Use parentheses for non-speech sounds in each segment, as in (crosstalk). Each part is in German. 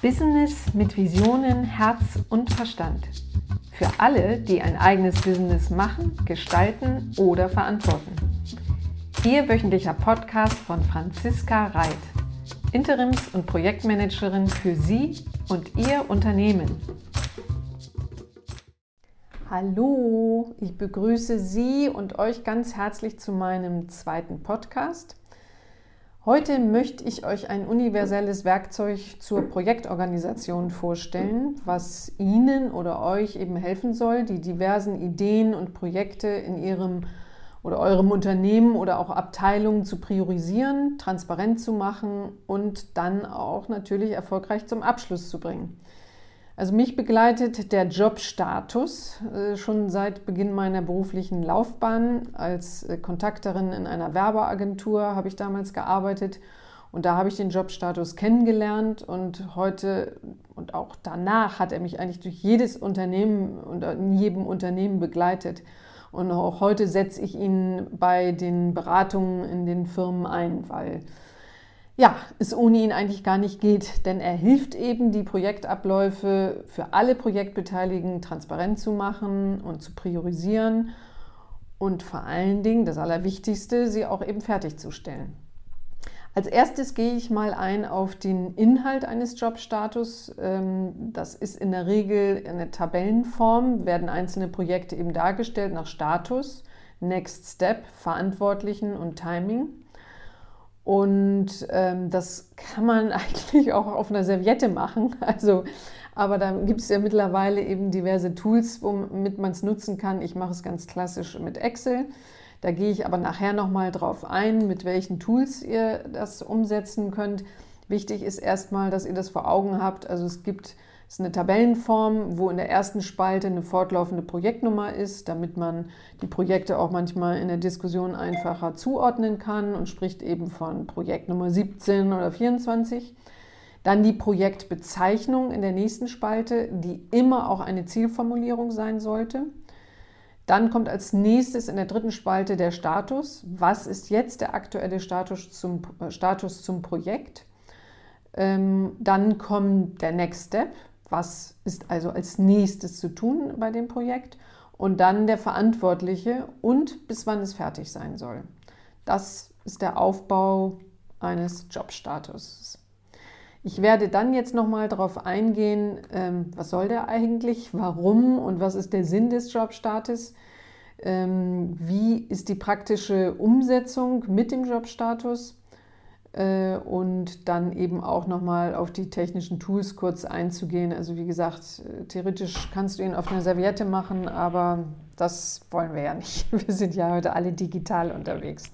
Business mit Visionen, Herz und Verstand. Für alle, die ein eigenes Business machen, gestalten oder verantworten. Ihr wöchentlicher Podcast von Franziska Reit, Interims- und Projektmanagerin für Sie und Ihr Unternehmen. Hallo, ich begrüße Sie und euch ganz herzlich zu meinem zweiten Podcast. Heute möchte ich euch ein universelles Werkzeug zur Projektorganisation vorstellen, was Ihnen oder euch eben helfen soll, die diversen Ideen und Projekte in Ihrem oder eurem Unternehmen oder auch Abteilungen zu priorisieren, transparent zu machen und dann auch natürlich erfolgreich zum Abschluss zu bringen. Also mich begleitet der Jobstatus äh, schon seit Beginn meiner beruflichen Laufbahn. Als äh, Kontakterin in einer Werbeagentur habe ich damals gearbeitet und da habe ich den Jobstatus kennengelernt und heute und auch danach hat er mich eigentlich durch jedes Unternehmen und in jedem Unternehmen begleitet. Und auch heute setze ich ihn bei den Beratungen in den Firmen ein, weil ja, es ohne ihn eigentlich gar nicht geht, denn er hilft eben, die Projektabläufe für alle Projektbeteiligten transparent zu machen und zu priorisieren und vor allen Dingen, das Allerwichtigste, sie auch eben fertigzustellen. Als erstes gehe ich mal ein auf den Inhalt eines Jobstatus. Ähm, das ist in der Regel eine Tabellenform, werden einzelne Projekte eben dargestellt nach Status, Next Step, Verantwortlichen und Timing. Und ähm, das kann man (laughs) eigentlich auch auf einer Serviette machen. Also, aber da gibt es ja mittlerweile eben diverse Tools, womit man es nutzen kann. Ich mache es ganz klassisch mit Excel. Da gehe ich aber nachher nochmal drauf ein, mit welchen Tools ihr das umsetzen könnt. Wichtig ist erstmal, dass ihr das vor Augen habt. Also es gibt das ist eine Tabellenform, wo in der ersten Spalte eine fortlaufende Projektnummer ist, damit man die Projekte auch manchmal in der Diskussion einfacher zuordnen kann und spricht eben von Projektnummer 17 oder 24. Dann die Projektbezeichnung in der nächsten Spalte, die immer auch eine Zielformulierung sein sollte. Dann kommt als nächstes in der dritten Spalte der Status. Was ist jetzt der aktuelle Status zum, äh, Status zum Projekt? Ähm, dann kommt der Next Step was ist also als nächstes zu tun bei dem Projekt und dann der Verantwortliche und bis wann es fertig sein soll. Das ist der Aufbau eines Jobstatus. Ich werde dann jetzt nochmal darauf eingehen, ähm, was soll der eigentlich, warum und was ist der Sinn des Jobstatus, ähm, wie ist die praktische Umsetzung mit dem Jobstatus und dann eben auch nochmal auf die technischen Tools kurz einzugehen. Also wie gesagt, äh, theoretisch kannst du ihn auf einer Serviette machen, aber das wollen wir ja nicht. (laughs) Wir sind ja heute alle digital unterwegs.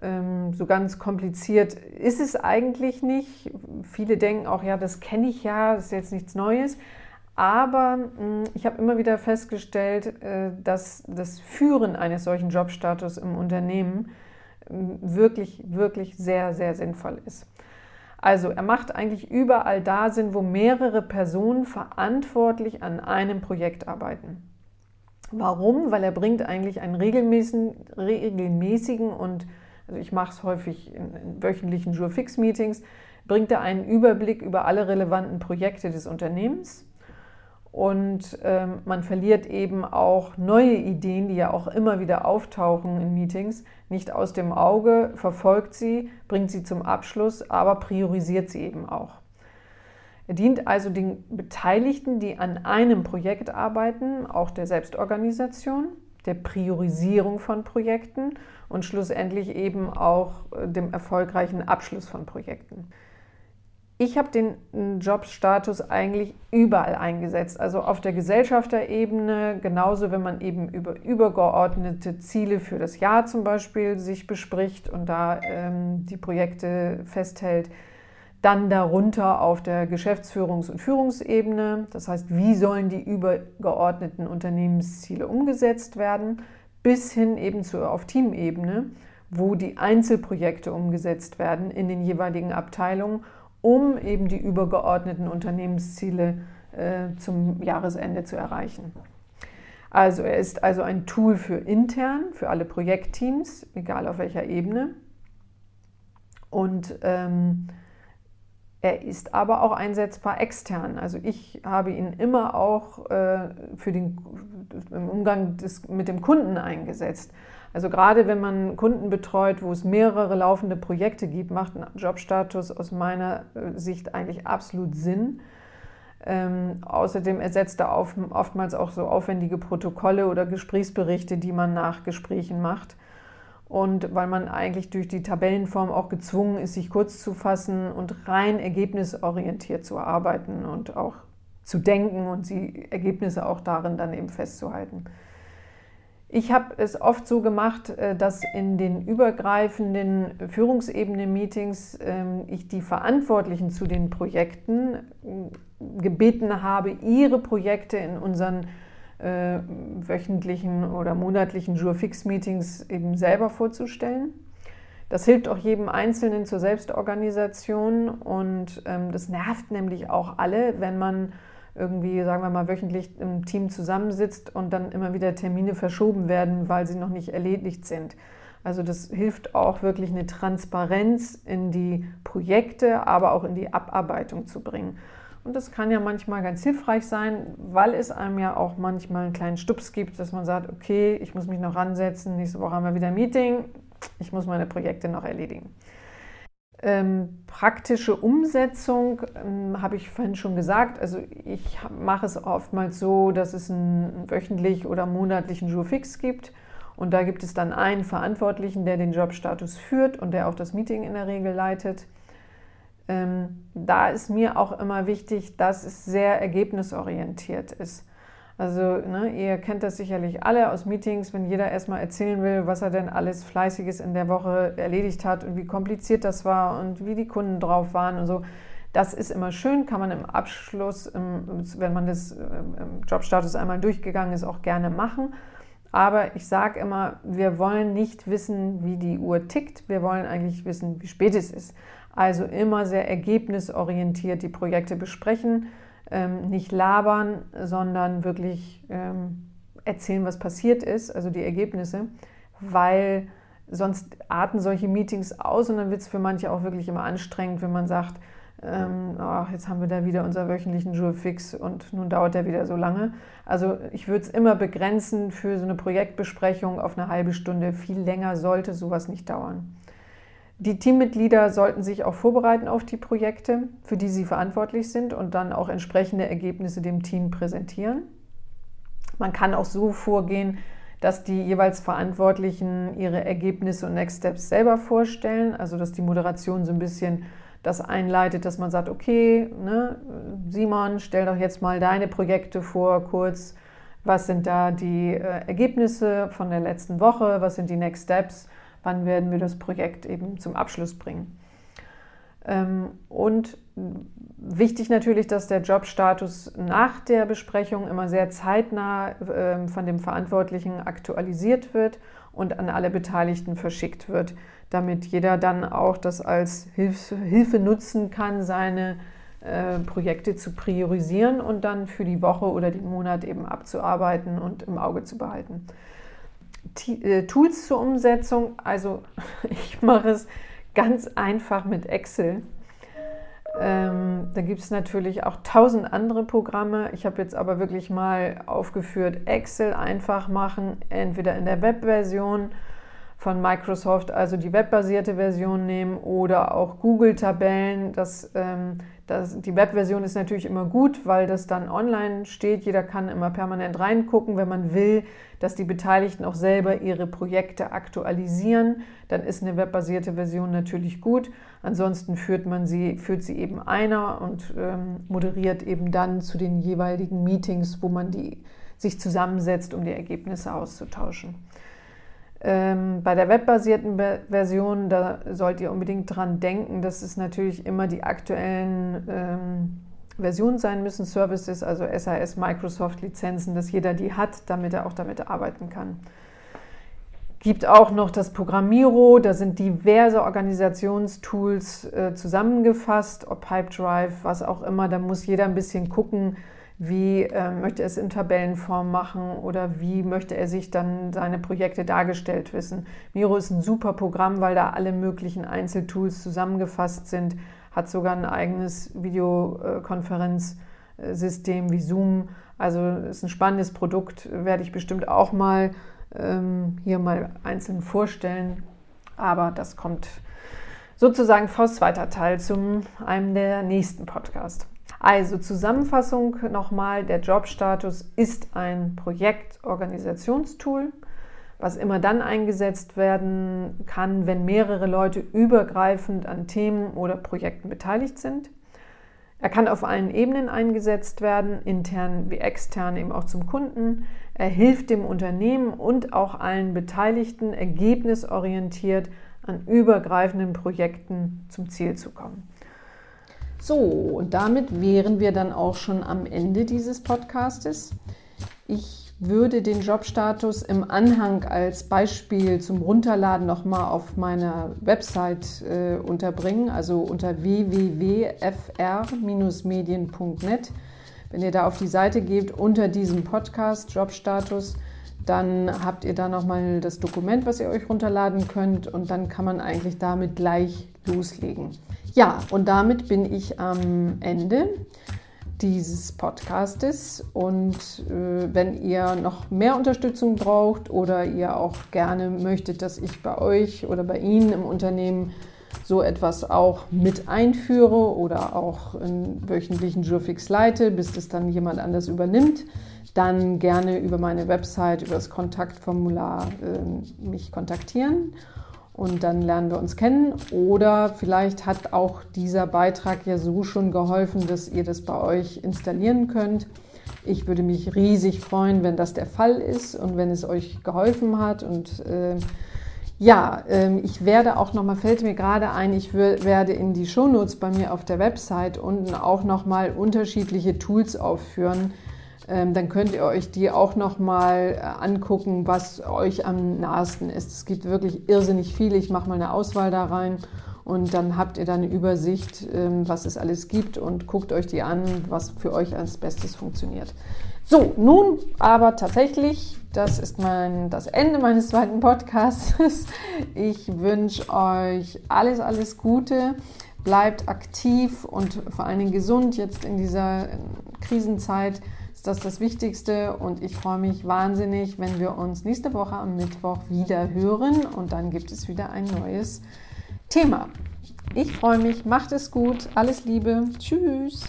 Ähm, so ganz kompliziert ist es eigentlich nicht. Viele denken auch, ja, das kenne ich ja, das ist jetzt nichts Neues. Aber hm, ich habe immer wieder festgestellt, äh, dass das Führen eines solchen Jobstatus im Unternehmen wirklich, wirklich sehr, sehr sinnvoll ist. Also er macht eigentlich überall da Sinn, wo mehrere Personen verantwortlich an einem Projekt arbeiten. Warum? Weil er bringt eigentlich einen regelmäßigen, regelmäßigen und also ich mache es häufig in, in wöchentlichen Jurfix-Meetings, bringt er einen Überblick über alle relevanten Projekte des Unternehmens und ähm, man verliert eben auch neue Ideen, die ja auch immer wieder auftauchen in Meetings, nicht aus dem Auge, verfolgt sie, bringt sie zum Abschluss, aber priorisiert sie eben auch. Er dient also den Beteiligten, die an einem Projekt arbeiten, auch der Selbstorganisation, der Priorisierung von Projekten und schlussendlich eben auch äh, dem erfolgreichen Abschluss von Projekten. Ich habe den Jobstatus eigentlich überall eingesetzt, also auf der Gesellschafterebene, genauso wenn man eben über übergeordnete Ziele für das Jahr zum Beispiel sich bespricht und da ähm, die Projekte festhält. Dann darunter auf der Geschäftsführungs- und Führungsebene, das heißt, wie sollen die übergeordneten Unternehmensziele umgesetzt werden, bis hin eben zu, auf Teamebene, wo die Einzelprojekte umgesetzt werden in den jeweiligen Abteilungen um eben die übergeordneten Unternehmensziele äh, zum Jahresende zu erreichen. Also er ist also ein Tool für intern, für alle Projektteams, egal auf welcher Ebene. Und ähm, Er ist aber auch einsetzbar extern. Also ich habe ihn immer auch äh, für den, im Umgang des, mit dem Kunden eingesetzt. Also gerade wenn man Kunden betreut, wo es mehrere laufende Projekte gibt, macht ein Jobstatus aus meiner äh, Sicht eigentlich absolut Sinn. Ähm, außerdem ersetzt er auf, oftmals auch so aufwendige Protokolle oder Gesprächsberichte, die man nach Gesprächen macht und weil man eigentlich durch die Tabellenform auch gezwungen ist, sich kurz zu fassen und rein ergebnisorientiert zu arbeiten und auch zu denken und die Ergebnisse auch darin dann eben festzuhalten. Ich habe es oft so gemacht, äh, dass in den übergreifenden Führungsebene-Meetings ähm, ich die Verantwortlichen zu den Projekten äh, gebeten habe, ihre Projekte in unseren äh, wöchentlichen oder monatlichen Jurfix-Meetings eben selber vorzustellen. Das hilft auch jedem Einzelnen zur Selbstorganisation und ähm, das nervt nämlich auch alle, wenn man irgendwie, sagen wir mal, wöchentlich im Team zusammensitzt und dann immer wieder Termine verschoben werden, weil sie noch nicht erledigt sind. Also das hilft auch wirklich eine Transparenz in die Projekte, aber auch in die Abarbeitung zu bringen. Und das kann ja manchmal ganz hilfreich sein, weil es einem ja auch manchmal einen kleinen Stups gibt, dass man sagt, okay, ich muss mich noch ransetzen, nächste Woche haben wir wieder ein Meeting, ich muss meine Projekte noch erledigen. Ähm, praktische Umsetzung ähm, habe ich vorhin schon gesagt. Also ich mache es oftmals so, dass es einen wöchentlich oder monatlichen Jurfix gibt. Und da gibt es dann einen Verantwortlichen, der den Jobstatus führt und der auch das Meeting in der Regel leitet. Ähm, da ist mir auch immer wichtig, dass es sehr ergebnisorientiert ist. Also ne, ihr kennt das sicherlich alle aus Meetings, wenn jeder erstmal erzählen will, was er denn alles Fleißiges in der Woche erledigt hat und wie kompliziert das war und wie die Kunden drauf waren und so. Das ist immer schön, kann man im Abschluss, wenn man das ähm, im Jobstatus einmal durchgegangen ist, auch gerne machen. Aber ich sage immer, wir wollen nicht wissen, wie die Uhr tickt, wir wollen eigentlich wissen, wie spät es ist. Also immer sehr ergebnisorientiert die Projekte besprechen, ähm, nicht labern, sondern wirklich ähm, erzählen, was passiert ist, also die Ergebnisse, weil sonst arten solche Meetings aus und dann wird es für manche auch wirklich immer anstrengend, wenn man sagt, ähm, oh, jetzt haben wir da wieder unser wöchentlichen Jour fix und nun dauert der wieder so lange. Also ich würde es immer begrenzen für so eine Projektbesprechung auf eine halbe Stunde. Viel länger sollte sowas nicht dauern. Die Teammitglieder sollten sich auch vorbereiten auf die Projekte, für die sie verantwortlich sind und dann auch entsprechende Ergebnisse dem Team präsentieren. Man kann auch so vorgehen, dass die jeweils Verantwortlichen ihre Ergebnisse und Next Steps selber vorstellen, also dass die Moderation so ein bisschen das einleitet, dass man sagt, okay, ne, Simon, stell doch jetzt mal deine Projekte vor, kurz, was sind da die äh, Ergebnisse von der letzten Woche, was sind die Next Steps wann werden wir das Projekt eben zum Abschluss bringen. Ähm, und wichtig natürlich, dass der Jobstatus nach der Besprechung immer sehr zeitnah ähm, von dem Verantwortlichen aktualisiert wird und an alle Beteiligten verschickt wird, damit jeder dann auch das als Hilfe nutzen kann, seine äh, Projekte zu priorisieren und dann für die Woche oder den Monat eben abzuarbeiten und im Auge zu behalten. Äh, Tools zur Umsetzung. Also (laughs) ich mache es ganz einfach mit Excel. Ähm, da gibt es natürlich auch tausend andere Programme. Ich habe jetzt aber wirklich mal aufgeführt, Excel einfach machen, entweder in der Webversion von Microsoft, also die webbasierte Version nehmen oder auch Google-Tabellen. Das, ähm, das, die Webversion ist natürlich immer gut, weil das dann online steht. Jeder kann immer permanent reingucken. Wenn man will, dass die Beteiligten auch selber ihre Projekte aktualisieren, dann ist eine webbasierte Version natürlich gut. Ansonsten führt man sie, führt sie eben einer und ähm, moderiert eben dann zu den jeweiligen Meetings, wo man die, sich zusammensetzt, um die Ergebnisse auszutauschen. Ähm, bei der webbasierten Version, da sollt ihr unbedingt dran denken, dass es natürlich immer die aktuellen ähm, Versionen sein müssen, Services, also SAS, Microsoft Lizenzen, dass jeder die hat, damit er auch damit arbeiten kann. Gibt auch noch das Programmiro, da sind diverse Organisationstools äh, zusammengefasst, ob Pipedrive, was auch immer, da muss jeder ein bisschen gucken, wie äh, möchte er es in Tabellenform machen oder wie möchte er sich dann seine Projekte dargestellt wissen. Miro ist ein super Programm, weil da alle möglichen Einzeltools zusammengefasst sind. hat sogar ein eigenes Videokonferenzsystem wie Zoom. Also ist ein spannendes Produkt, werde ich bestimmt auch mal ähm, hier mal einzeln vorstellen. Aber das kommt sozusagen vor zweiter Teil zu einem der nächsten Podcasts. Also Zusammenfassung nochmal, der Jobstatus ist ein Projektorganisationstool, was immer dann eingesetzt werden kann, wenn mehrere Leute übergreifend an Themen oder Projekten beteiligt sind. Er kann auf allen Ebenen eingesetzt werden, intern wie extern, eben auch zum Kunden. Er hilft dem Unternehmen und auch allen Beteiligten ergebnisorientiert an übergreifenden Projekten zum Ziel zu kommen. So, und damit wären wir dann auch schon am Ende dieses Podcastes. Ich würde den Jobstatus im Anhang als Beispiel zum Runterladen nochmal auf meiner Website äh, unterbringen, also unter www.fr-medien.net. Wenn ihr da auf die Seite geht, unter diesem Podcast Jobstatus, dann habt ihr da nochmal das Dokument, was ihr euch runterladen könnt und dann kann man eigentlich damit gleich loslegen. Ja, und damit bin ich am Ende dieses Podcastes. Und äh, wenn ihr noch mehr Unterstützung braucht oder ihr auch gerne möchtet, dass ich bei euch oder bei Ihnen im Unternehmen so etwas auch mit einführe oder auch einen wöchentlichen Jurfix leite, bis das dann jemand anders übernimmt, dann gerne über meine Website, über das Kontaktformular äh, mich kontaktieren und dann lernen wir uns kennen. Oder vielleicht hat auch dieser Beitrag ja so schon geholfen, dass ihr das bei euch installieren könnt. Ich würde mich riesig freuen, wenn das der Fall ist und wenn es euch geholfen hat. Und äh, ja, äh, ich werde auch nochmal, fällt mir gerade ein, ich werde in die Shownotes bei mir auf der Website unten auch nochmal unterschiedliche Tools aufführen, dann könnt ihr euch die auch nochmal äh, angucken, was euch am nahesten ist. Es gibt wirklich irrsinnig viele. Ich mache mal eine Auswahl da rein und dann habt ihr da eine Übersicht, ähm, was es alles gibt und guckt euch die an, was für euch als Bestes funktioniert. So, nun aber tatsächlich, das ist mein, das Ende meines zweiten Podcasts. (laughs) Ich wünsche euch alles, alles Gute. Bleibt aktiv und vor allen Dingen gesund jetzt in dieser Krisenzeit ist das das Wichtigste. Und ich freue mich wahnsinnig, wenn wir uns nächste Woche am Mittwoch wieder hören. Und dann gibt es wieder ein neues Thema. Ich freue mich, macht es gut, alles Liebe, tschüss.